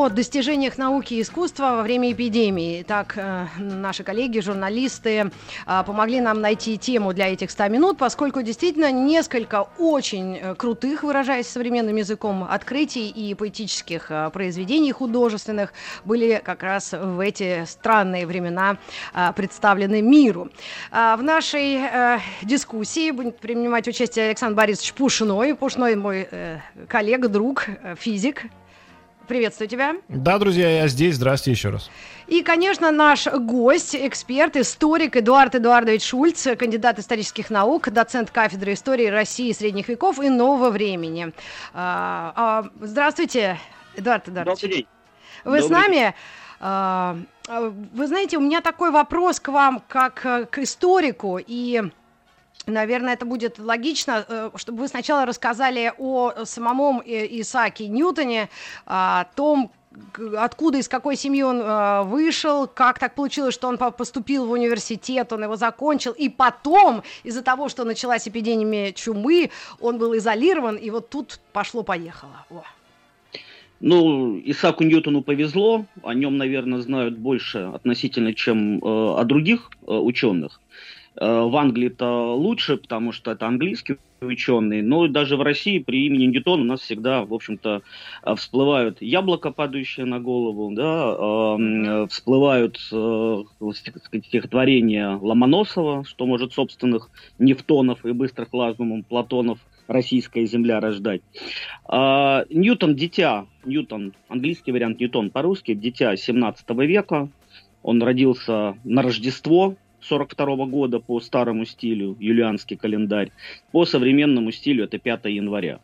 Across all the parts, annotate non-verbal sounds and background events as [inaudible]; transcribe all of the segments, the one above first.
О достижениях науки и искусства во время эпидемии. Так, э, наши коллеги, журналисты э, помогли нам найти тему для этих 100 минут, поскольку действительно несколько очень э, крутых, выражаясь современным языком, открытий и поэтических произведений художественных были как раз в эти странные времена представлены миру. В нашей дискуссии будет принимать участие Александр Борисович Пушной. Пушной мой коллега, друг, физик, приветствую тебя. Да, друзья, я здесь. Здравствуйте еще раз. И, конечно, наш гость, эксперт, историк Эдуард Эдуардович Шульц, кандидат исторических наук, доцент кафедры истории России средних веков и нового времени. А, а, здравствуйте, Эдуард Эдуардович. Добрый день. Вы Добрый с нами? А, вы знаете, у меня такой вопрос к вам, как к историку, и Наверное, это будет логично, э, чтобы вы сначала рассказали о самом э, Исааке Ньютоне, о том, откуда, из какой семьи он э, вышел, как так получилось, что он поступил в университет, он его закончил, и потом, из-за того, что началась эпидемия чумы, он был изолирован, и вот тут пошло-поехало. Ну, Исааку Ньютону повезло, о нем, наверное, знают больше относительно, чем э, о других э, ученых. Э, в Англии это лучше, потому что это английский ученый, но даже в России при имени Ньютон у нас всегда, в общем-то, э, всплывают яблоко, падающее на голову, да, э, всплывают э, стихотворения Ломоносова, что может собственных нефтонов и быстрых лазумом Платонов российская земля рождать. А, Ньютон – дитя, Ньютон, английский вариант Ньютон по-русски, дитя 17 века, он родился на Рождество, 42 года по старому стилю, юлианский календарь. По современному стилю это 5 января.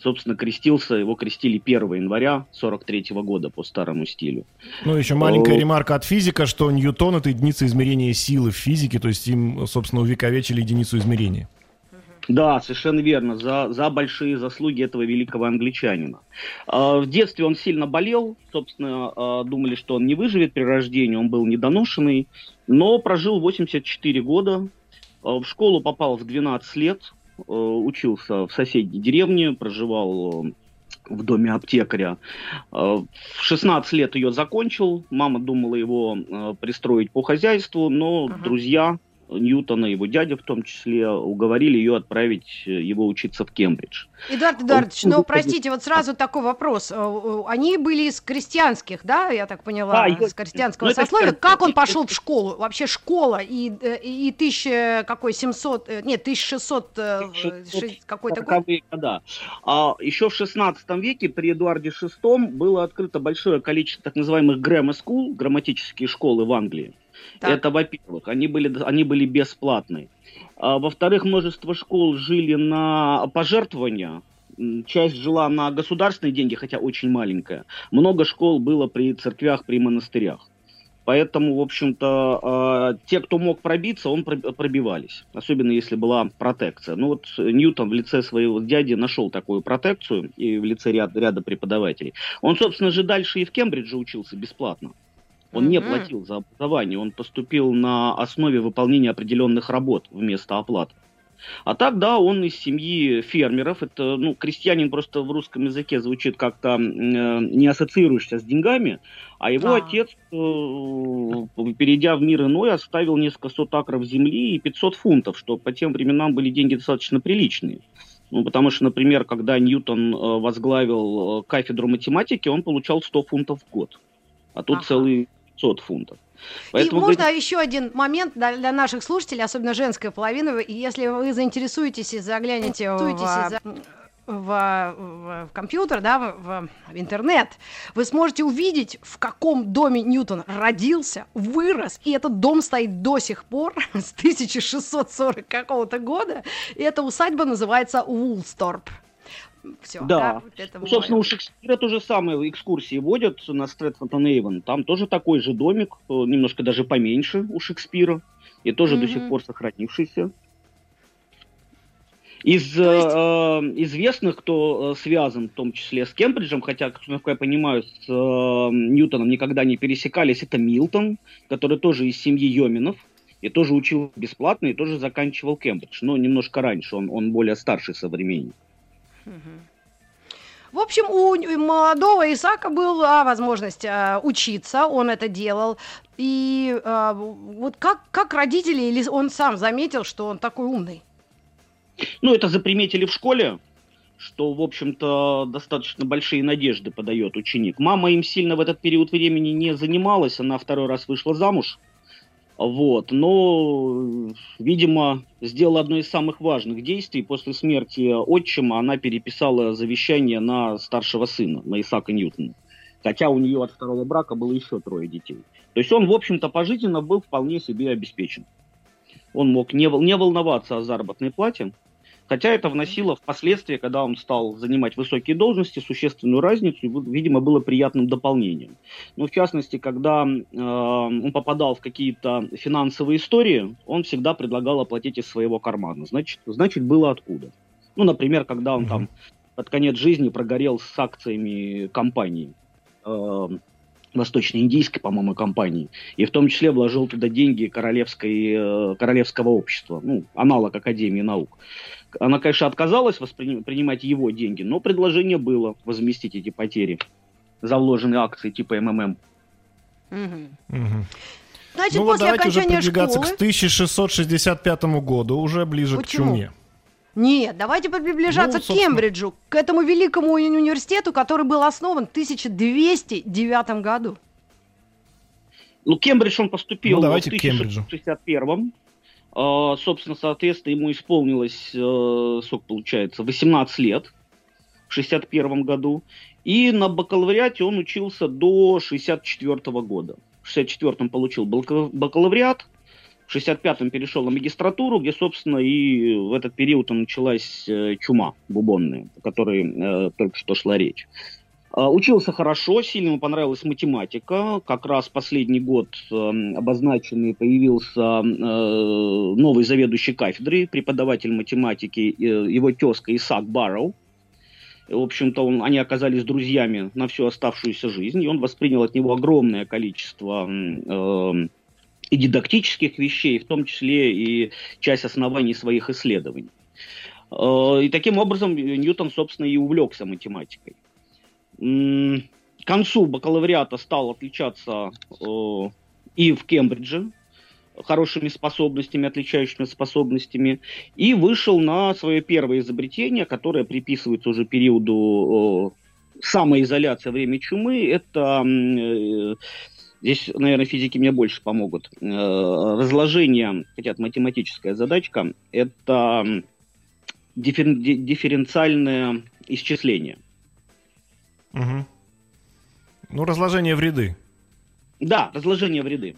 Собственно, крестился, его крестили 1 января 43 года по старому стилю. Ну, еще маленькая ремарка от физика, что Ньютон — это единица измерения силы в физике, то есть им, собственно, увековечили единицу измерения. Да, совершенно верно, за, за большие заслуги этого великого англичанина. А, в детстве он сильно болел, собственно, а, думали, что он не выживет при рождении, он был недоношенный, но прожил 84 года, а, в школу попал в 12 лет, учился в соседней деревне, проживал в доме аптекаря. В 16 лет ее закончил, мама думала его пристроить по хозяйству, но ага. друзья Ньютона, его дядя в том числе, уговорили ее отправить э, его учиться в Кембридж. Эдуард Эдуардович, Он... ну, простите, вот сразу такой вопрос. Э, они были из крестьянских, да, я так поняла, а, из крестьянского ну, сословия. Это... Как он пошел в школу? Вообще школа и, э, и тысяча, какой, 700, нет, 1600, 1600 какой-то год? года. А еще в 16 веке при Эдуарде VI было открыто большое количество так называемых grammar school, грамматические школы в Англии. Так. Это, во-первых, они были, они были бесплатные. А, во-вторых, множество школ жили на пожертвования, часть жила на государственные деньги, хотя очень маленькая. Много школ было при церквях, при монастырях. Поэтому, в общем-то, а, те, кто мог пробиться, он пробивались. Особенно если была протекция. Ну вот Ньютон в лице своего дяди нашел такую протекцию и в лице ряда, ряда преподавателей. Он, собственно же, дальше и в Кембридже учился бесплатно. Он mm-hmm. не платил за образование, он поступил на основе выполнения определенных работ вместо оплаты. А так, да, он из семьи фермеров. Это, ну, крестьянин просто в русском языке звучит как-то э, не ассоциируешься с деньгами. А его а. отец, э, перейдя в мир иной, оставил несколько сот акров земли и 500 фунтов, что по тем временам были деньги достаточно приличные. Ну, потому что, например, когда Ньютон э, возглавил э, кафедру математики, он получал 100 фунтов в год. А тут ага. целый 500 фунтов. Поэтому и можно вы... еще один момент для, для наших слушателей, особенно женской половины. Если вы заинтересуетесь и заглянете в, в, в, в компьютер, да, в, в интернет, вы сможете увидеть, в каком доме Ньютон родился, вырос, и этот дом стоит до сих пор, [laughs] с 1640 какого-то года, и эта усадьба называется Улсторп. Все, да. да вот это ну, собственно, у Шекспира то же самое экскурсии водят на Стрэдфонтон Эйвен. Там тоже такой же домик, немножко даже поменьше у Шекспира, и тоже mm-hmm. до сих пор сохранившийся. Из э, есть... э, известных, кто э, связан в том числе с Кембриджем, хотя, как я понимаю, с э, Ньютоном никогда не пересекались, это Милтон, который тоже из семьи Йоминов, и тоже учил бесплатно, и тоже заканчивал Кембридж, но немножко раньше, он, он более старший современник. В общем, у молодого Исака была возможность э, учиться, он это делал. И э, вот как, как родители, или он сам заметил, что он такой умный? Ну, это заприметили в школе, что, в общем-то, достаточно большие надежды подает ученик. Мама им сильно в этот период времени не занималась, она второй раз вышла замуж. Вот. Но, видимо, сделала одно из самых важных действий. После смерти отчима она переписала завещание на старшего сына, на Исаака Ньютона. Хотя у нее от второго брака было еще трое детей. То есть он, в общем-то, пожизненно был вполне себе обеспечен. Он мог не, не волноваться о заработной плате, Хотя это вносило впоследствии, когда он стал занимать высокие должности, существенную разницу, и, видимо, было приятным дополнением. Но в частности, когда э, он попадал в какие-то финансовые истории, он всегда предлагал оплатить из своего кармана. Значит, значит было откуда. Ну, например, когда он там под конец жизни прогорел с акциями компании. Э, восточно-индийской, по-моему, компании, и в том числе вложил туда деньги королевской, э, королевского общества, ну, аналог Академии наук. Она, конечно, отказалась воспринимать его деньги, но предложение было возместить эти потери за вложенные акции типа МММ. Значит, ну, после вот давайте окончания уже продвигаться школы... к 1665 году, уже ближе Почему? к чуме. Нет, давайте приближаться ну, к Кембриджу, к этому великому университету, который был основан в 1209 году. Ну, Кембридж он поступил ну, давайте в 1661 Uh, собственно, соответственно, ему исполнилось, uh, сколько получается, 18 лет в 61 году. И на бакалавриате он учился до 64 года. В 64-м получил бакалавриат, в 65-м перешел на магистратуру, где, собственно, и в этот период началась э, чума бубонная, о которой э, только что шла речь. А, учился хорошо, сильно ему понравилась математика. Как раз последний год э, обозначенный появился э, новый заведующий кафедрой, преподаватель математики, э, его тезка Исаак Барроу. В общем-то, он, они оказались друзьями на всю оставшуюся жизнь, и он воспринял от него огромное количество э, и дидактических вещей, в том числе и часть оснований своих исследований. Э, и таким образом Ньютон, собственно, и увлекся математикой к концу бакалавриата стал отличаться э, и в Кембридже хорошими способностями, отличающими способностями, и вышел на свое первое изобретение, которое приписывается уже периоду э, самоизоляции во время чумы. Это э, Здесь, наверное, физики мне больше помогут. Э, разложение, хотя это математическая задачка, это диффер, дифференциальное исчисление – Угу. Ну, разложение в ряды. Да, разложение в ряды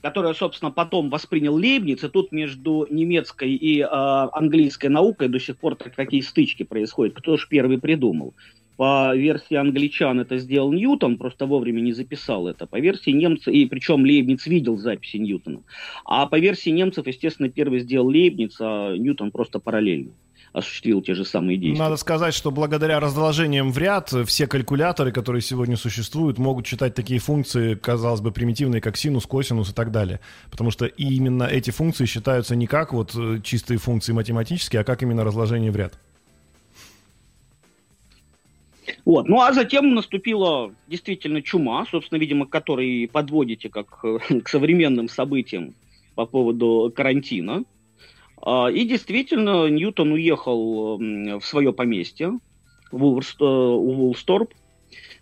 которое, собственно, потом воспринял Лейбниц, и тут между немецкой и э, английской наукой до сих пор так, такие стычки происходят. Кто же первый придумал? По версии англичан это сделал Ньютон, просто вовремя не записал это. По версии немцев, и причем Лейбниц видел записи Ньютона. А по версии немцев, естественно, первый сделал Лейбниц, а Ньютон просто параллельно осуществил те же самые действия. Надо сказать, что благодаря разложениям в ряд все калькуляторы, которые сегодня существуют, могут читать такие функции, казалось бы, примитивные, как синус, косинус и так далее. Потому что именно эти функции считаются не как вот э, чистые функции математические, а как именно разложение в ряд. Вот. Ну а затем наступила действительно чума, собственно, видимо, которой подводите как э, [laughs] к современным событиям по поводу карантина. А, и действительно, Ньютон уехал в свое поместье в Улсторп,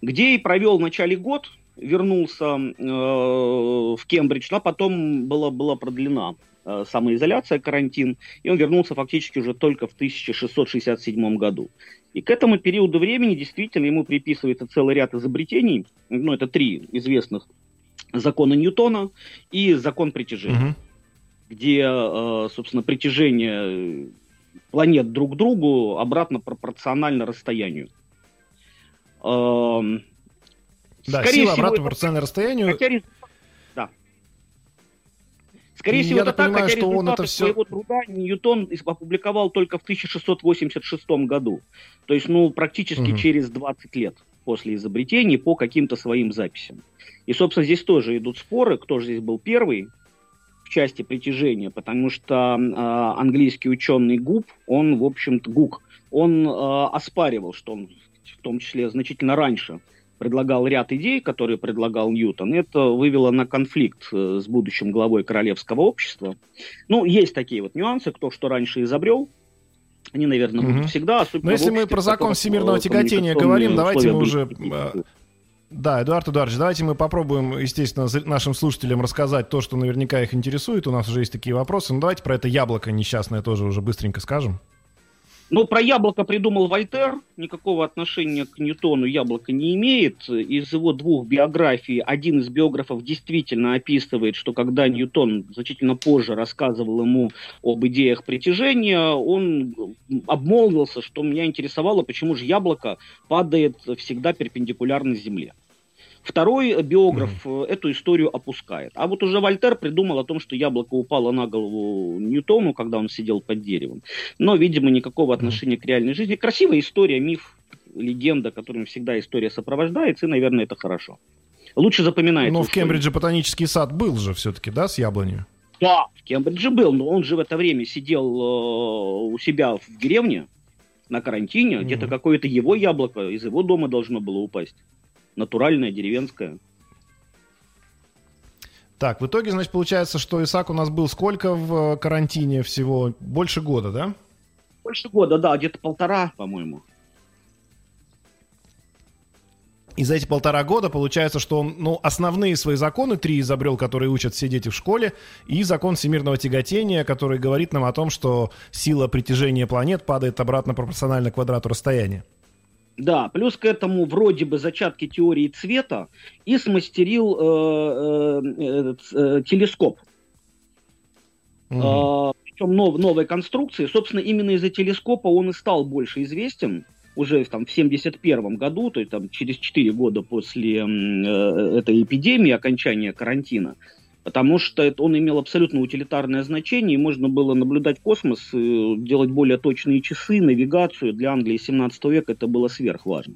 где и провел в начале год, вернулся э, в Кембридж, но потом была, была продлена э, самоизоляция, карантин, и он вернулся фактически уже только в 1667 году. И к этому периоду времени действительно ему приписывается целый ряд изобретений, ну это три известных закона Ньютона и закон притяжения. Угу где, э, собственно, притяжение планет друг к другу обратно пропорционально расстоянию. Эм, да, Скорее сила всего, обратно пропорционально расстоянию. Хотя. Скорее всего, я это так, понимаю, хотя что он это все... своего труда Ньютон опубликовал только в 1686 году. То есть, ну, практически угу. через 20 лет после изобретения по каким-то своим записям. И, собственно, здесь тоже идут споры, кто же здесь был первый в части притяжения, потому что э, английский ученый Губ, он, в общем-то, Гук, он э, оспаривал, что он в том числе значительно раньше предлагал ряд идей, которые предлагал Ньютон. Это вывело на конфликт э, с будущим главой королевского общества. Ну, есть такие вот нюансы, кто что раньше изобрел, они, наверное, будут угу. всегда. Но если мы про закон всемирного тяготения говорим, давайте мы уже... Э, да, Эдуард Эдуардович, давайте мы попробуем, естественно, нашим слушателям рассказать то, что наверняка их интересует. У нас уже есть такие вопросы. Но давайте про это яблоко несчастное тоже уже быстренько скажем. Ну, про яблоко придумал Вольтер, никакого отношения к Ньютону яблоко не имеет. Из его двух биографий один из биографов действительно описывает, что когда Ньютон значительно позже рассказывал ему об идеях притяжения, он обмолвился, что меня интересовало, почему же яблоко падает всегда перпендикулярно Земле. Второй биограф mm-hmm. эту историю опускает. А вот уже Вольтер придумал о том, что яблоко упало на голову Ньютону, когда он сидел под деревом. Но, видимо, никакого отношения mm-hmm. к реальной жизни. Красивая история, миф, легенда, которым всегда история сопровождается, и, наверное, это хорошо. Лучше запоминается. Но в Кембридже ботанический сад был же все-таки, да, с яблонью? Да, в Кембридже был, но он же в это время сидел э, у себя в деревне на карантине, mm-hmm. где-то какое-то его яблоко из его дома должно было упасть натуральная, деревенская. Так, в итоге, значит, получается, что Исаак у нас был сколько в карантине всего? Больше года, да? Больше года, да, где-то полтора, по-моему. И за эти полтора года получается, что он ну, основные свои законы, три изобрел, которые учат все дети в школе, и закон всемирного тяготения, который говорит нам о том, что сила притяжения планет падает обратно пропорционально квадрату расстояния. Да, плюс к этому вроде бы зачатки теории цвета и смастерил э, э, э, телескоп. Угу. Э, причем нов, новой конструкции. Собственно, именно из-за телескопа он и стал больше известен уже там, в 1971 году, то есть там, через 4 года после э, этой эпидемии, окончания карантина потому что это, он имел абсолютно утилитарное значение, и можно было наблюдать космос, делать более точные часы, навигацию. Для Англии 17 века это было сверхважно.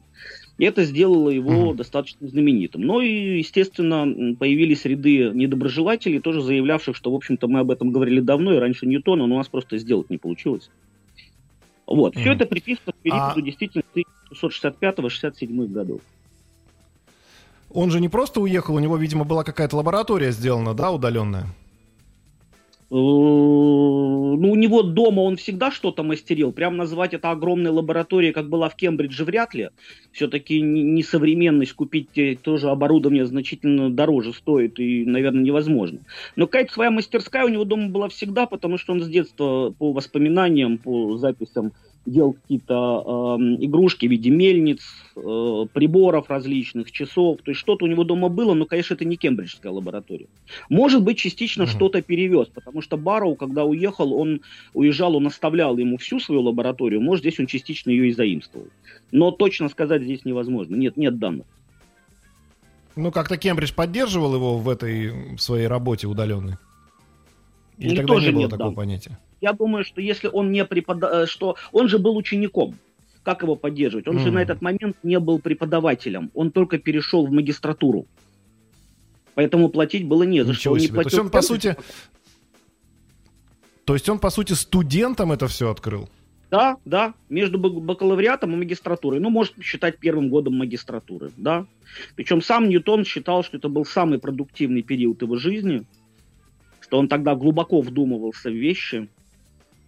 И это сделало его mm-hmm. достаточно знаменитым. Но и, естественно, появились ряды недоброжелателей, тоже заявлявших, что, в общем-то, мы об этом говорили давно, и раньше Ньютона, но у нас просто сделать не получилось. Вот. Mm-hmm. Все это приписано к периоду а... действительно 1665-67 годов. Он же не просто уехал, у него, видимо, была какая-то лаборатория сделана, да, удаленная? Э, ну, у него дома он всегда что-то мастерил. Прям назвать это огромной лабораторией, как была в Кембридже, вряд ли. Все-таки несовременность купить тоже оборудование значительно дороже стоит и, наверное, невозможно. Но какая-то своя мастерская у него дома была всегда, потому что он с детства по воспоминаниям, по записям делал какие-то э, игрушки в виде мельниц, э, приборов различных, часов. То есть что-то у него дома было, но, конечно, это не кембриджская лаборатория. Может быть, частично uh-huh. что-то перевез, потому что Барроу, когда уехал, он уезжал, он оставлял ему всю свою лабораторию, может, здесь он частично ее и заимствовал. Но точно сказать здесь невозможно. Нет, нет данных. Ну, как-то Кембридж поддерживал его в этой в своей работе удаленной? Или тогда тоже не было нет такого данных. понятия? Я думаю, что если он не преподавал, э, что он же был учеником, как его поддерживать? Он mm. же на этот момент не был преподавателем, он только перешел в магистратуру. Поэтому платить было не за Ничего что. Себе. не платил То есть он, по сути... То есть он, по сути, студентом это все открыл? Да, да, между бакалавриатом и магистратурой. Ну, может считать первым годом магистратуры, да. Причем сам Ньютон считал, что это был самый продуктивный период его жизни, что он тогда глубоко вдумывался в вещи,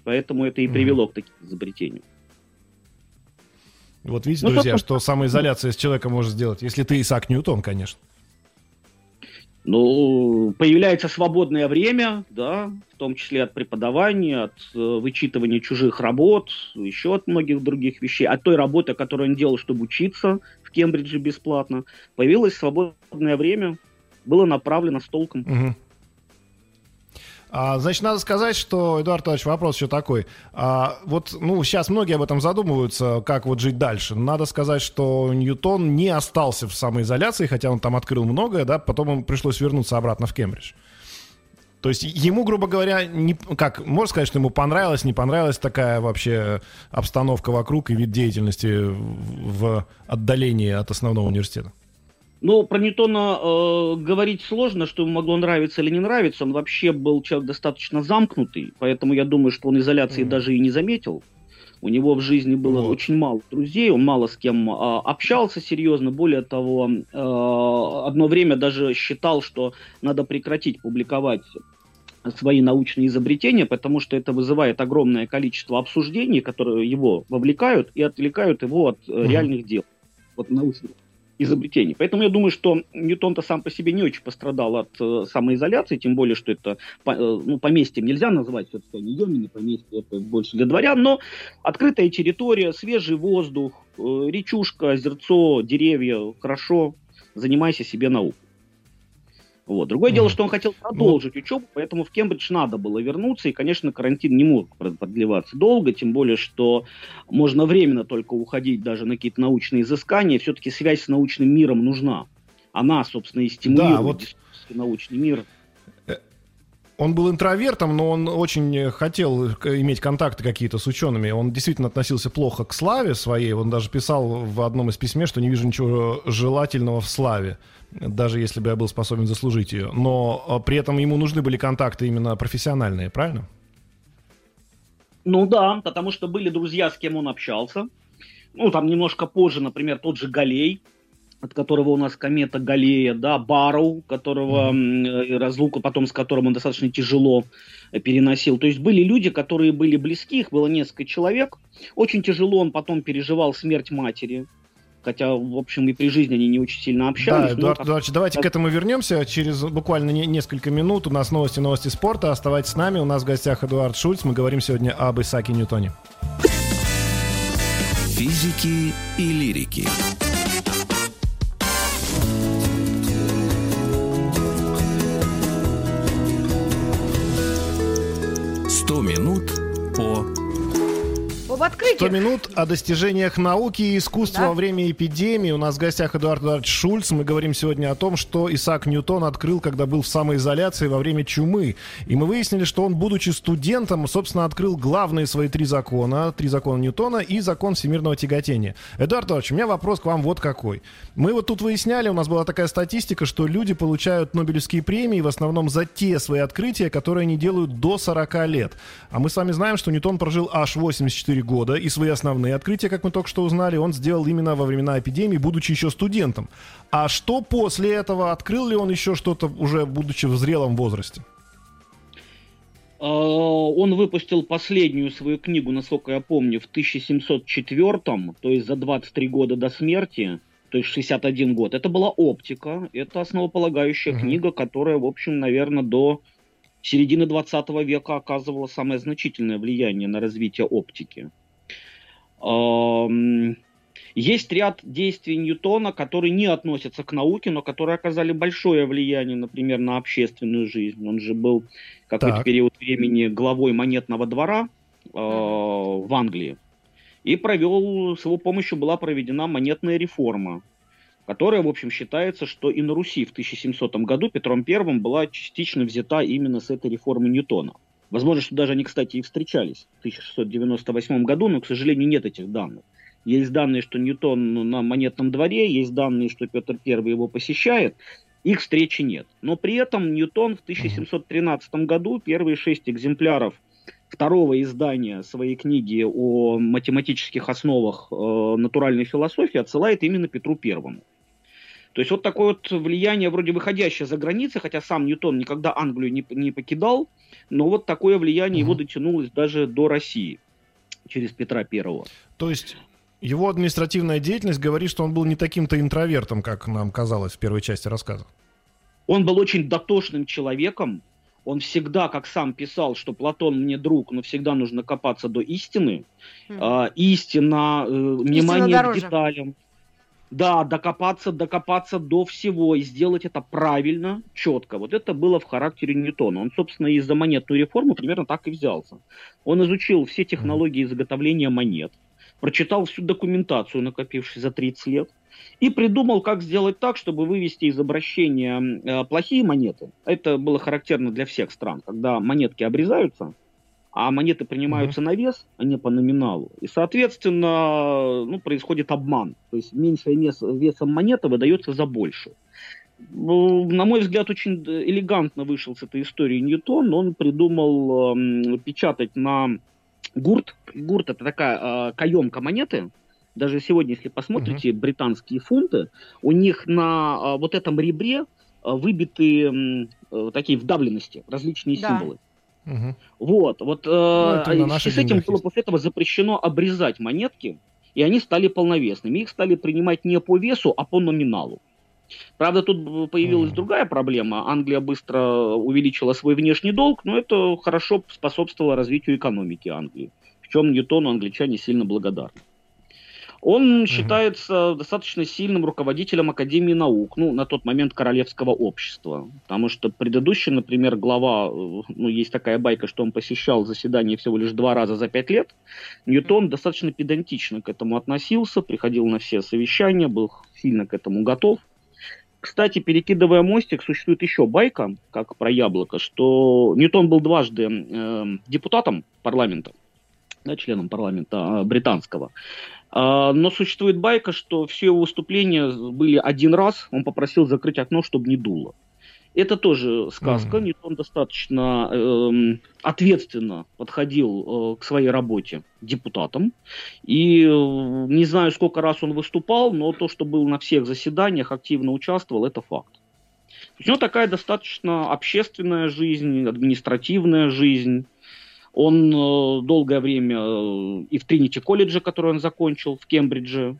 Поэтому это и привело к таким изобретениям. Вот видите, ну, друзья, что самоизоляция с человеком может сделать, если ты Исаак Ньютон, конечно. Ну, появляется свободное время, да, в том числе от преподавания, от э, вычитывания чужих работ, еще от многих других вещей, от той работы, которую он делал, чтобы учиться в Кембридже бесплатно. Появилось свободное время, было направлено с толком. Угу. А, значит, надо сказать, что, Эдуард Иванович, вопрос еще такой. А, вот, ну, сейчас многие об этом задумываются, как вот жить дальше. Надо сказать, что Ньютон не остался в самоизоляции, хотя он там открыл многое, да, потом ему пришлось вернуться обратно в Кембридж. То есть ему, грубо говоря, не, как, можно сказать, что ему понравилась, не понравилась такая вообще обстановка вокруг и вид деятельности в отдалении от основного университета? Ну, про Ньютона э, говорить сложно, что ему могло нравиться или не нравиться. Он вообще был человек достаточно замкнутый, поэтому я думаю, что он изоляции mm. даже и не заметил. У него в жизни было вот. очень мало друзей, он мало с кем э, общался серьезно. Более того, э, одно время даже считал, что надо прекратить публиковать свои научные изобретения, потому что это вызывает огромное количество обсуждений, которые его вовлекают и отвлекают его от mm. реальных дел, от научных изобретений. Поэтому я думаю, что Ньютон-то сам по себе не очень пострадал от э, самоизоляции, тем более, что это по, э, ну, поместьем нельзя называть, все-таки не Йомини, поместье это больше для дворян, но открытая территория, свежий воздух, э, речушка, озерцо, деревья, хорошо, занимайся себе наукой. Вот. Другое mm-hmm. дело, что он хотел продолжить ну... учебу, поэтому в Кембридж надо было вернуться, и, конечно, карантин не мог продлеваться долго, тем более, что можно временно только уходить даже на какие-то научные изыскания, все-таки связь с научным миром нужна. Она, собственно, и стимулирует да, вот... научный мир он был интровертом, но он очень хотел иметь контакты какие-то с учеными. Он действительно относился плохо к славе своей. Он даже писал в одном из письме, что не вижу ничего желательного в славе, даже если бы я был способен заслужить ее. Но а, при этом ему нужны были контакты именно профессиональные, правильно? Ну да, потому что были друзья, с кем он общался. Ну, там немножко позже, например, тот же Галей, от которого у нас комета Галея, да, Барроу, которого mm-hmm. разлуку потом с которым он достаточно тяжело э, переносил. То есть были люди, которые были близки, их было несколько человек. Очень тяжело он потом переживал смерть матери. Хотя, в общем, и при жизни они не очень сильно общались. Да, Эдуард Эдуардович, давайте к этому вернемся. Через буквально не, несколько минут у нас новости, новости спорта. Оставайтесь с нами. У нас в гостях Эдуард Шульц. Мы говорим сегодня об Исаке Ньютоне. Физики и лирики. Об открытии. 100 минут о достижениях науки и искусства да? во время эпидемии. У нас в гостях Эдуард Эдуардович Шульц. Мы говорим сегодня о том, что Исаак Ньютон открыл, когда был в самоизоляции во время чумы. И мы выяснили, что он, будучи студентом, собственно, открыл главные свои три закона. Три закона Ньютона и закон всемирного тяготения. Эдуард Эдуардович, у меня вопрос к вам вот какой. Мы вот тут выясняли, у нас была такая статистика, что люди получают Нобелевские премии в основном за те свои открытия, которые они делают до 40 лет. А мы с вами знаем, что Ньютон прожил аж 84 года, и свои основные открытия, как мы только что узнали, он сделал именно во времена эпидемии, будучи еще студентом. А что после этого? Открыл ли он еще что-то, уже будучи в зрелом возрасте? А, он выпустил последнюю свою книгу, насколько я помню, в 1704, то есть за 23 года до смерти, то есть 61 год. Это была «Оптика», это основополагающая uh-huh. книга, которая, в общем, наверное, до середины 20 века оказывала самое значительное влияние на развитие оптики. Есть ряд действий Ньютона, которые не относятся к науке, но которые оказали большое влияние, например, на общественную жизнь. Он же был какой-то период времени главой монетного двора э, в Англии. И провел, с его помощью была проведена монетная реформа, которая, в общем, считается, что и на Руси в 1700 году Петром I была частично взята именно с этой реформы Ньютона. Возможно, что даже они, кстати, и встречались в 1698 году, но, к сожалению, нет этих данных. Есть данные, что Ньютон на монетном дворе, есть данные, что Петр I его посещает. Их встречи нет. Но при этом Ньютон в 1713 году первые шесть экземпляров второго издания своей книги о математических основах э, натуральной философии отсылает именно Петру Первому. То есть вот такое вот влияние, вроде выходящее за границы, хотя сам Ньютон никогда Англию не, не покидал, но вот такое влияние угу. его дотянулось даже до России через Петра Первого. То есть его административная деятельность говорит, что он был не таким-то интровертом, как нам казалось в первой части рассказа. Он был очень дотошным человеком. Он всегда, как сам писал, что Платон мне друг, но всегда нужно копаться до истины. Mm. А, истина, э, внимание к деталям. Да, докопаться, докопаться до всего и сделать это правильно, четко. Вот это было в характере Ньютона. Он, собственно, из-за монетную реформу примерно так и взялся. Он изучил все технологии изготовления монет, прочитал всю документацию, накопившую за 30 лет, и придумал, как сделать так, чтобы вывести из обращения э, плохие монеты. Это было характерно для всех стран, когда монетки обрезаются, а монеты принимаются mm-hmm. на вес, а не по номиналу. И, соответственно, ну, происходит обман. То есть меньшее вес, весом монета выдается за большую. Ну, на мой взгляд, очень элегантно вышел с этой историей Ньютон. Он придумал э, печатать на гурт. Гурт это такая э, каемка монеты. Даже сегодня, если посмотрите uh-huh. британские фунты, у них на э, вот этом ребре э, выбиты э, такие вдавленности, различные да. символы. Угу. Вот, вот э, ну, и с этим было после этого запрещено обрезать монетки, и они стали полновесными. Их стали принимать не по весу, а по номиналу. Правда, тут появилась mm. другая проблема. Англия быстро увеличила свой внешний долг, но это хорошо способствовало развитию экономики Англии, в чем Ньютону англичане сильно благодарны. Он mm считается достаточно сильным руководителем Академии наук, ну, на тот момент Королевского общества. Потому что предыдущий, например, глава, э, ну, есть такая байка, что он посещал заседание всего лишь два раза за пять лет. Ньютон достаточно педантично к этому относился, приходил на все совещания, был сильно к этому готов. Кстати, перекидывая мостик, существует еще байка, как про яблоко, что Ньютон был дважды э, депутатом парламента, да, членом парламента э, британского. Э, но существует байка, что все его выступления были один раз, он попросил закрыть окно, чтобы не дуло. Это тоже сказка. Mm-hmm. Ньютон достаточно э, ответственно подходил э, к своей работе депутатом. И э, не знаю, сколько раз он выступал, но то, что был на всех заседаниях, активно участвовал, это факт. У него такая достаточно общественная жизнь, административная жизнь. Он э, долгое время э, и в Тринити колледже, который он закончил, в Кембридже,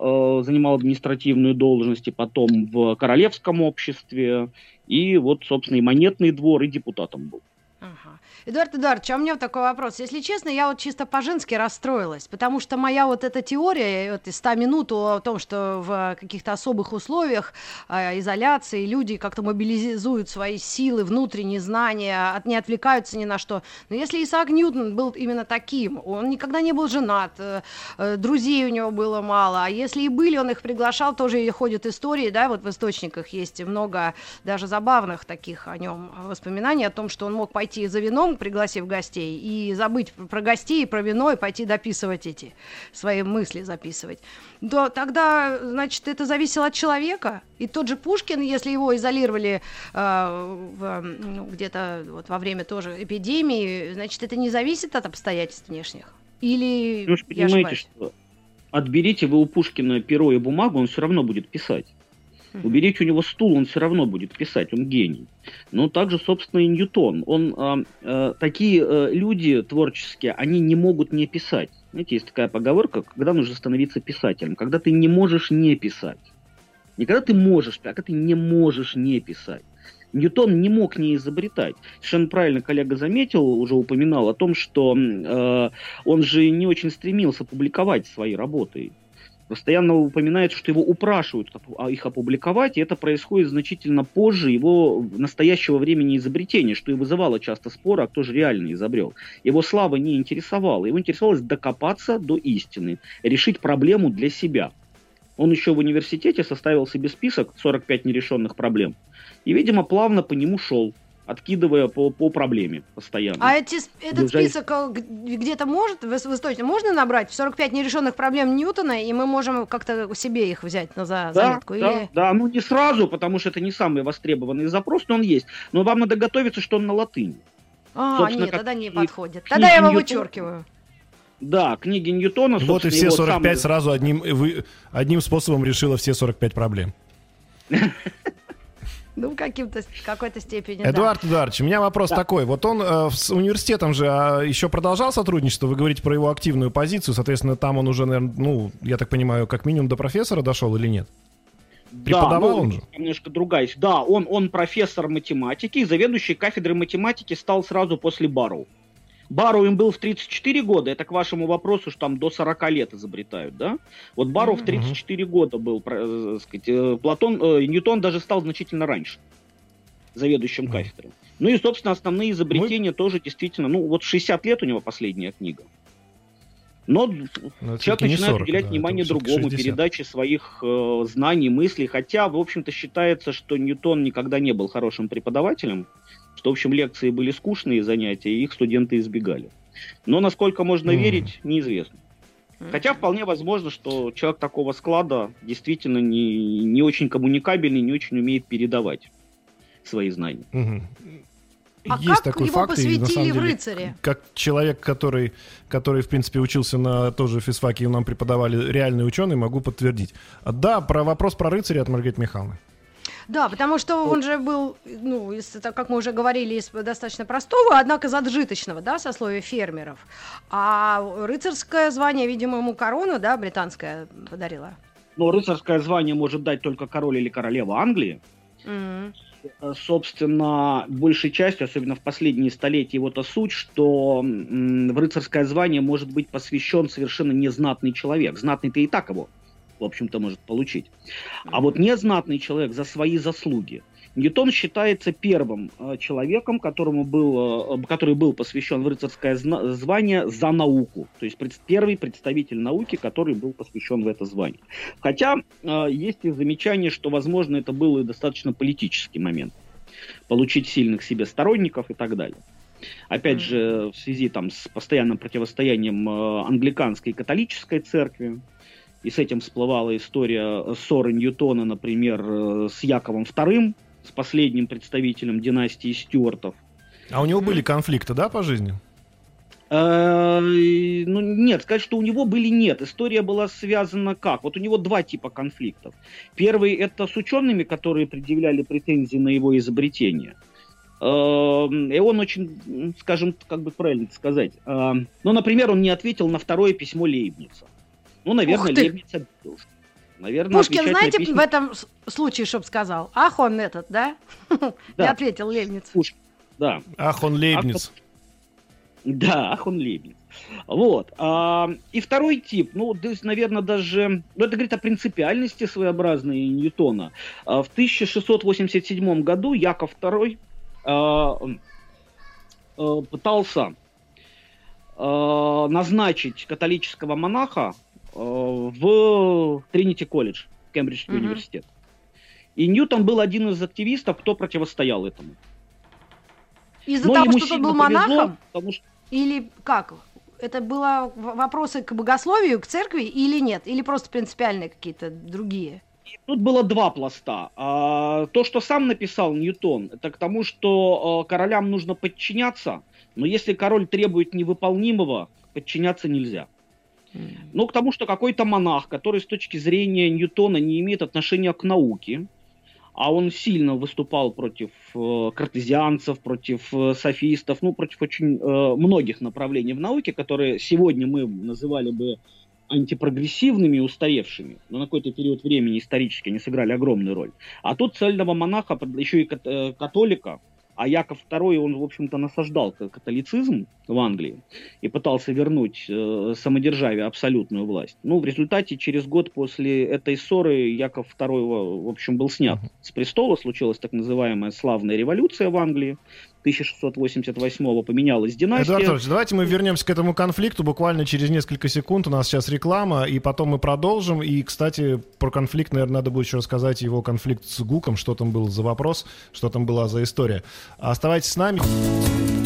Э, занимал административную должность, и потом в Королевском обществе, и вот, собственно, и монетный двор, и депутатом был. Ага. Эдуард Эдуардович, а у меня вот такой вопрос. Если честно, я вот чисто по-женски расстроилась, потому что моя вот эта теория, вот из 100 минут о том, что в каких-то особых условиях э, изоляции люди как-то мобилизуют свои силы, внутренние знания, от, не отвлекаются ни на что. Но если Исаак Ньютон был именно таким, он никогда не был женат, э, э, друзей у него было мало, а если и были, он их приглашал, тоже ходят истории, да, вот в источниках есть много даже забавных таких о нем воспоминаний, о том, что он мог пойти за вином, пригласив гостей, и забыть про гостей, про вино, и пойти дописывать эти свои мысли записывать, то тогда, значит, это зависело от человека. И тот же Пушкин, если его изолировали э, ну, где-то вот во время тоже эпидемии, значит, это не зависит от обстоятельств внешних. Или ну, я понимаете, что отберите вы у Пушкина перо и бумагу, он все равно будет писать. Уберите у него стул, он все равно будет писать, он гений. Но также, собственно, и Ньютон. Он, э, э, такие э, люди творческие, они не могут не писать. Знаете, есть такая поговорка, когда нужно становиться писателем, когда ты не можешь не писать. Не когда ты можешь, а когда ты не можешь не писать. Ньютон не мог не изобретать. Совершенно правильно коллега заметил, уже упоминал о том, что э, он же не очень стремился публиковать свои работы постоянно упоминается, что его упрашивают а, их опубликовать, и это происходит значительно позже его настоящего времени изобретения, что и вызывало часто споры, а кто же реально изобрел. Его слава не интересовала, его интересовалось докопаться до истины, решить проблему для себя. Он еще в университете составил себе список 45 нерешенных проблем, и, видимо, плавно по нему шел откидывая по, по проблеме постоянно. А эти, этот Держать... список где-то может, в, в источнике можно набрать? 45 нерешенных проблем Ньютона, и мы можем как-то себе их взять на за, да, заметку? Да, или... да, ну не сразу, потому что это не самый востребованный запрос, но он есть. Но вам надо готовиться, что он на латыни. А, Собственно, нет, тогда не подходит. Тогда я его Ньютона... вычеркиваю. Да, книги Ньютона. Вот и все 45 сам... сразу одним, вы, одним способом решила все 45 проблем. [laughs] Ну, каким-то, какой-то степени, Эдуард да. Эдуардович, у меня вопрос да. такой. Вот он э, с университетом же э, еще продолжал сотрудничество? Вы говорите про его активную позицию. Соответственно, там он уже, наверное, ну, я так понимаю, как минимум до профессора дошел или нет? Преподавал да, ну, он же? Немножко другая. Да, он, он профессор математики, заведующий кафедрой математики стал сразу после Барроу. Бару им был в 34 года, это к вашему вопросу, что там до 40 лет изобретают, да? Вот Бару mm-hmm. в 34 года был, э, сказать, э, Платон, э, Ньютон даже стал значительно раньше заведующим mm-hmm. кафедрой. Ну и, собственно, основные изобретения Мы... тоже действительно, ну вот 60 лет у него последняя книга. Но, Но человек начинает 40, уделять да, внимание другому, 60. передаче своих э, знаний, мыслей. Хотя, в общем-то, считается, что Ньютон никогда не был хорошим преподавателем, что, в общем, лекции были скучные занятия, и их студенты избегали. Но насколько можно mm. верить, неизвестно. Хотя вполне возможно, что человек такого склада действительно не, не очень коммуникабельный, не очень умеет передавать свои знания. Угу. А есть как такой его факт, посвятили и, на самом деле, в рыцаре? Как человек, который, который, в принципе, учился на тоже физфаке, и нам преподавали реальные ученые, могу подтвердить. А, да, про вопрос про рыцаря от Маргариты Михайловны. Да, потому что он же был, ну, из, как мы уже говорили, из достаточно простого, однако заджиточного, да, сословия фермеров. А рыцарское звание, видимо, ему корону, да, британская подарила. Но рыцарское звание может дать только король или королева Англии. Mm-hmm собственно, большей частью, особенно в последние столетия, вот то суть, что в рыцарское звание может быть посвящен совершенно незнатный человек. Знатный-то и так его в общем-то, может получить. А вот незнатный человек за свои заслуги. Ньютон считается первым э, человеком, которому был, э, который был посвящен в рыцарское звание за науку. То есть первый представитель науки, который был посвящен в это звание. Хотя э, есть и замечание, что, возможно, это был и достаточно политический момент. Получить сильных себе сторонников и так далее. Опять же, в связи там, с постоянным противостоянием англиканской и католической церкви, и с этим всплывала история ссоры Ньютона, например, э, с Яковом II, с последним представителем династии Стюартов. А у него были конфликты, да, по жизни? Э, ну, нет, сказать, что у него были нет. История была связана как? Вот у него два типа конфликтов. Первый это с учеными, которые предъявляли претензии на его изобретение. Э, и он очень, скажем, как бы правильно сказать, ну, например, он не ответил на второе письмо Лейбница. Ну, наверное, обиделся. Наверное, Пушкин, знаете, письма... в этом случае, чтоб сказал? Ах, он этот, да? [laughs] да. Не ответил Лебниц. Пушкин, да. Ах, он Лебниц. Ах, Да, ах, он Лебниц. Вот. А, и второй тип, ну, то есть, наверное, даже... Ну, это говорит о принципиальности своеобразной Ньютона. А, в 1687 году Яков II а, а, пытался а, назначить католического монаха в Тринити колледж, Кембриджский mm-hmm. университет. И Ньютон был один из активистов, кто противостоял этому. Из-за того, что он был монахом? Повезло, что... Или как? Это было вопросы к богословию, к церкви или нет? Или просто принципиальные какие-то другие? Тут было два пласта. А, то, что сам написал Ньютон, это к тому, что э, королям нужно подчиняться, но если король требует невыполнимого, подчиняться нельзя. Ну, к тому, что какой-то монах, который с точки зрения Ньютона не имеет отношения к науке, а он сильно выступал против э, картезианцев, против э, софистов, ну, против очень э, многих направлений в науке, которые сегодня мы называли бы антипрогрессивными и устаревшими, но на какой-то период времени исторически они сыграли огромную роль. А тут цельного монаха, еще и э, католика, а Яков II, он, в общем-то, насаждал католицизм в Англии и пытался вернуть э, самодержавие, абсолютную власть. Ну, в результате, через год после этой ссоры Яков II, в общем, был снят с престола. Случилась так называемая славная революция в Англии. 1688-го поменялась династия. Эдуард Ильич, давайте мы вернемся к этому конфликту буквально через несколько секунд. У нас сейчас реклама, и потом мы продолжим. И, кстати, про конфликт, наверное, надо будет еще рассказать его конфликт с Гуком, что там был за вопрос, что там была за история. Оставайтесь с нами.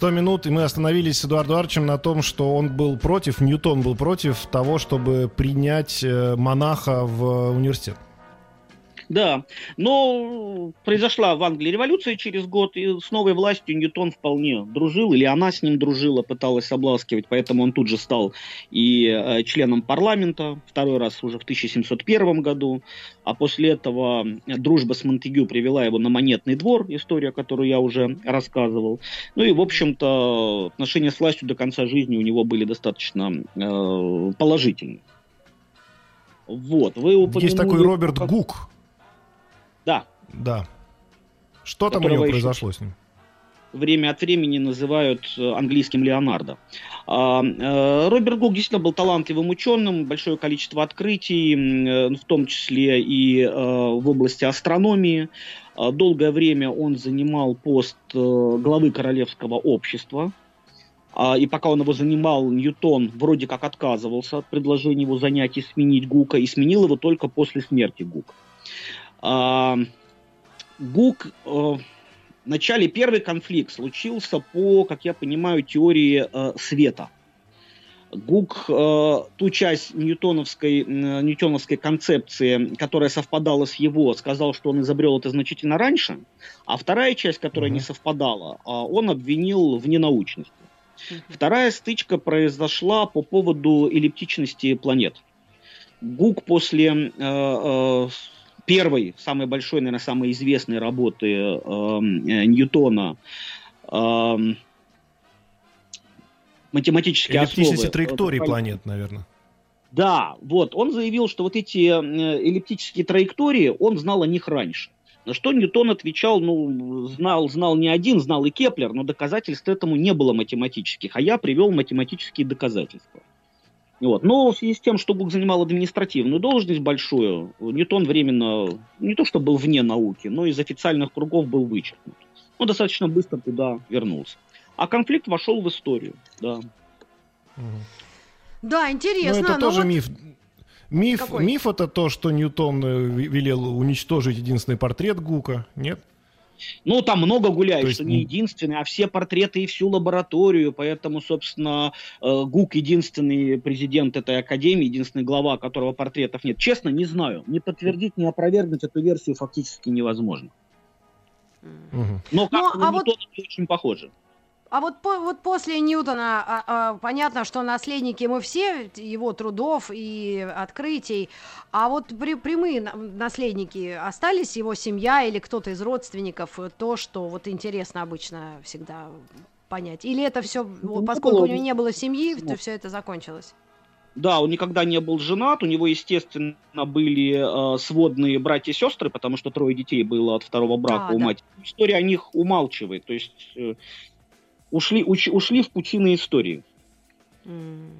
100 минут, и мы остановились с Эдуардом Арчем на том, что он был против, Ньютон был против того, чтобы принять э, монаха в университет. Да, но произошла в Англии революция через год, и с новой властью Ньютон вполне дружил, или она с ним дружила, пыталась обласкивать, поэтому он тут же стал и э, членом парламента, второй раз уже в 1701 году, а после этого дружба с Монтегю привела его на монетный двор, история, которую я уже рассказывал. Ну и, в общем-то, отношения с властью до конца жизни у него были достаточно э, положительные. Вот, вы упомянули... Есть такой Роберт. Гук, да. Да. Что там у него произошло с ним? время от времени называют э, английским Леонардо. А, э, Роберт Гук действительно был талантливым ученым, большое количество открытий, э, в том числе и в области астрономии. А, долгое время он занимал пост главы Королевского общества. А, и пока он его занимал, Ньютон вроде как отказывался от предложения его занять и сменить Гука, и сменил его только после смерти Гука. Гук Вначале первый конфликт случился по, как я понимаю, теории э, света. Гук э, ту часть ньютоновской, э, ньютоновской концепции, которая совпадала с его, сказал, что он изобрел это значительно раньше, а вторая часть, которая mm-hmm. не совпадала, э, он обвинил в ненаучности. Mm-hmm. Вторая стычка произошла по поводу эллиптичности планет. Гук после э, э, первой, самой большой, наверное, самой известной работы эм, э, Ньютона э, математические Эллиптичности основы. траектории планет, наверное. Да, вот, он заявил, что вот эти э, эллиптические траектории, он знал о них раньше. На что Ньютон отвечал, ну, знал, знал не один, знал и Кеплер, но доказательств этому не было математических, а я привел математические доказательства. Вот. Но в связи с тем, что Гук занимал административную должность большую, Ньютон временно не то что был вне науки, но из официальных кругов был вычеркнут. Он достаточно быстро туда вернулся. А конфликт вошел в историю, да. Да, интересно. Но это но тоже вот... миф. Миф, миф это то, что Ньютон э, велел уничтожить единственный портрет Гука, нет? Ну, там много гуляет, есть... что не единственный, а все портреты и всю лабораторию, поэтому, собственно, э, ГУК единственный президент этой академии, единственный глава, которого портретов нет. Честно, не знаю. Не подтвердить, не опровергнуть эту версию фактически невозможно. Но как ну, а вот... очень похоже. А вот, по, вот после Ньютона а, а, понятно, что наследники мы все его трудов и открытий, а вот при, прямые наследники остались его семья или кто-то из родственников, то, что вот интересно обычно всегда понять. Или это все, ну, поскольку у него не было семьи, то все это закончилось? Да, он никогда не был женат, у него, естественно, были э, сводные братья и сестры, потому что трое детей было от второго брака а, у да. матери. История о них умалчивает, то есть э, ушли, уч, ушли в пучины истории. Mm.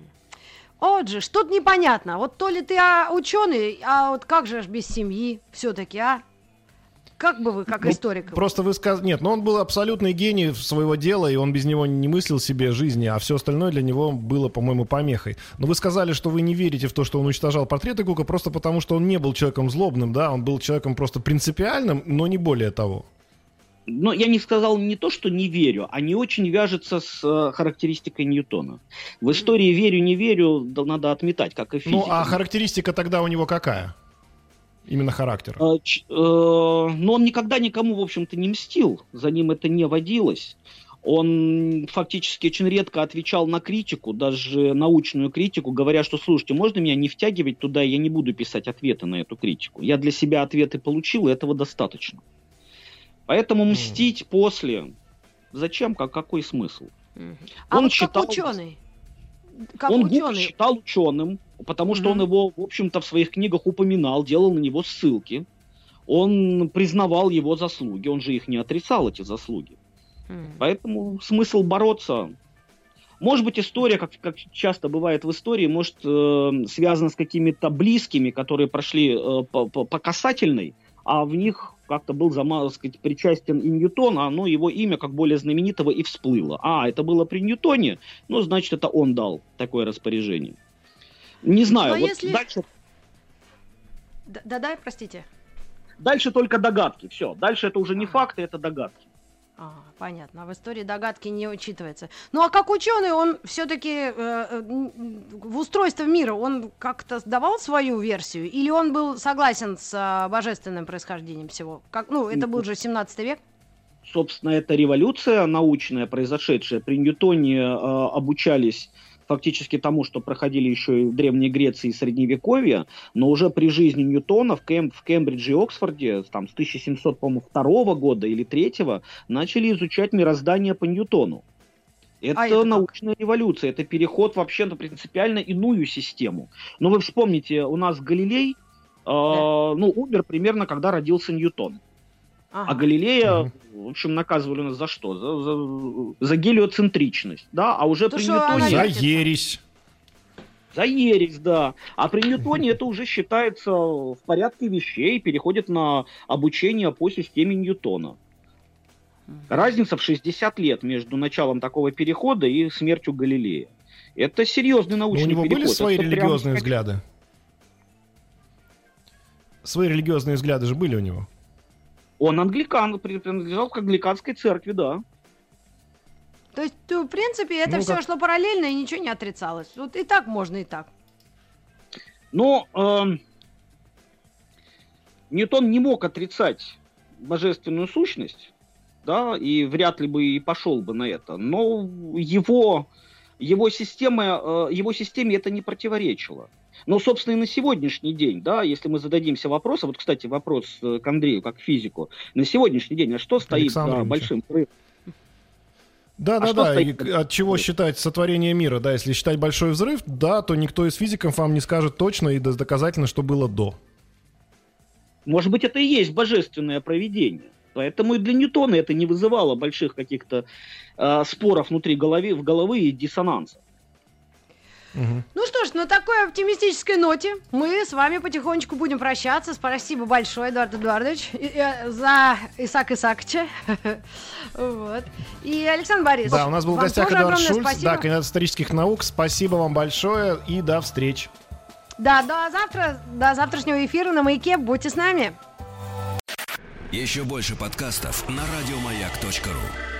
Вот же, что-то непонятно. Вот то ли ты а, ученый, а вот как же без семьи все-таки, а? Как бы вы, как ну, историк? Просто вы сказали... Нет, но ну, он был абсолютный гений своего дела, и он без него не мыслил себе жизни, а все остальное для него было, по-моему, помехой. Но вы сказали, что вы не верите в то, что он уничтожал портреты Гука, просто потому, что он не был человеком злобным, да? Он был человеком просто принципиальным, но не более того но я не сказал не то, что не верю, а не очень вяжется с э, характеристикой Ньютона. В истории верю, не верю, да, надо отметать, как и физика. Ну, а характеристика тогда у него какая? Именно характер. Э, ч, э, но он никогда никому, в общем-то, не мстил. За ним это не водилось. Он фактически очень редко отвечал на критику, даже научную критику, говоря, что, слушайте, можно меня не втягивать туда, я не буду писать ответы на эту критику. Я для себя ответы получил, и этого достаточно. Поэтому мстить mm. после, зачем, как, какой смысл? Mm. А он вот считал, как ученый? Как он ученый? считал ученым, потому что mm. он его, в общем-то, в своих книгах упоминал, делал на него ссылки. Он признавал его заслуги, он же их не отрицал, эти заслуги. Mm. Поэтому смысл бороться может быть, история, как, как часто бывает в истории, может э, связана с какими-то близкими, которые прошли э, по, по, по касательной, а в них как-то был, так сказать, причастен и Ньютон, а оно, его имя как более знаменитого и всплыло. А, это было при Ньютоне, ну, значит, это он дал такое распоряжение. Не знаю, Но вот если... дальше... Да-да, простите. Дальше только догадки, все. Дальше это уже не факты, это догадки. А, понятно. В истории догадки не учитывается. Ну а как ученый, он все-таки э, э в устройство мира, он как-то давал свою версию? Или он был согласен с э, божественным происхождением всего? Как, ну, это был же 17 век. Собственно, это революция научная, произошедшая. При Ньютоне э, обучались фактически тому, что проходили еще и в Древней Греции и Средневековье, но уже при жизни Ньютона в, Кем, в Кембридже и Оксфорде там, с 1702 года или 3 начали изучать мироздание по Ньютону. Это, а это научная как? революция, это переход вообще на принципиально иную систему. Но вы вспомните, у нас Галилей, э, да. ну, умер примерно, когда родился Ньютон. А Галилея, угу. в общем, наказывали нас за что? За, за, за гелиоцентричность, да? А уже То, при Ньютоне... За ересь. За ересь, да. А при Ньютоне это уже считается в порядке вещей, переходит на обучение по системе Ньютона. Разница в 60 лет между началом такого перехода и смертью Галилея. Это серьезный научный Но у него переход. были свои это религиозные прям... взгляды? Свои религиозные взгляды же были у него. Он англикан, принадлежал к англиканской церкви, да. То есть, в принципе, это ну, все как... шло параллельно и ничего не отрицалось. Вот и так можно, и так. Но э, Ньютон не мог отрицать божественную сущность, да, и вряд ли бы и пошел бы на это. Но его, его, система, э, его системе это не противоречило. Но, собственно, и на сегодняшний день, да, если мы зададимся вопросом, вот, кстати, вопрос э, к Андрею, как к физику, на сегодняшний день, а что стоит за большим взрывом? Да, а да, да. Стоит? И от чего считать сотворение мира? Да, если считать большой взрыв, да, то никто из физиков вам не скажет точно и доказательно, что было до. Может быть, это и есть божественное проведение. Поэтому и для Ньютона это не вызывало больших каких-то э, споров внутри головы, в головы и диссонанса. Угу. Ну что ж, на такой оптимистической ноте мы с вами потихонечку будем прощаться. Спасибо большое, Эдуард Эдуардович, э, за Исаак Исаакча. [laughs] вот. И Александр Борисович. Да, у нас был в гостях Эдуард Шульц, спасибо. да, кандидат исторических наук. Спасибо вам большое и до встреч. Да, до завтра, до завтрашнего эфира на Маяке. Будьте с нами. Еще больше подкастов на радиомаяк.ру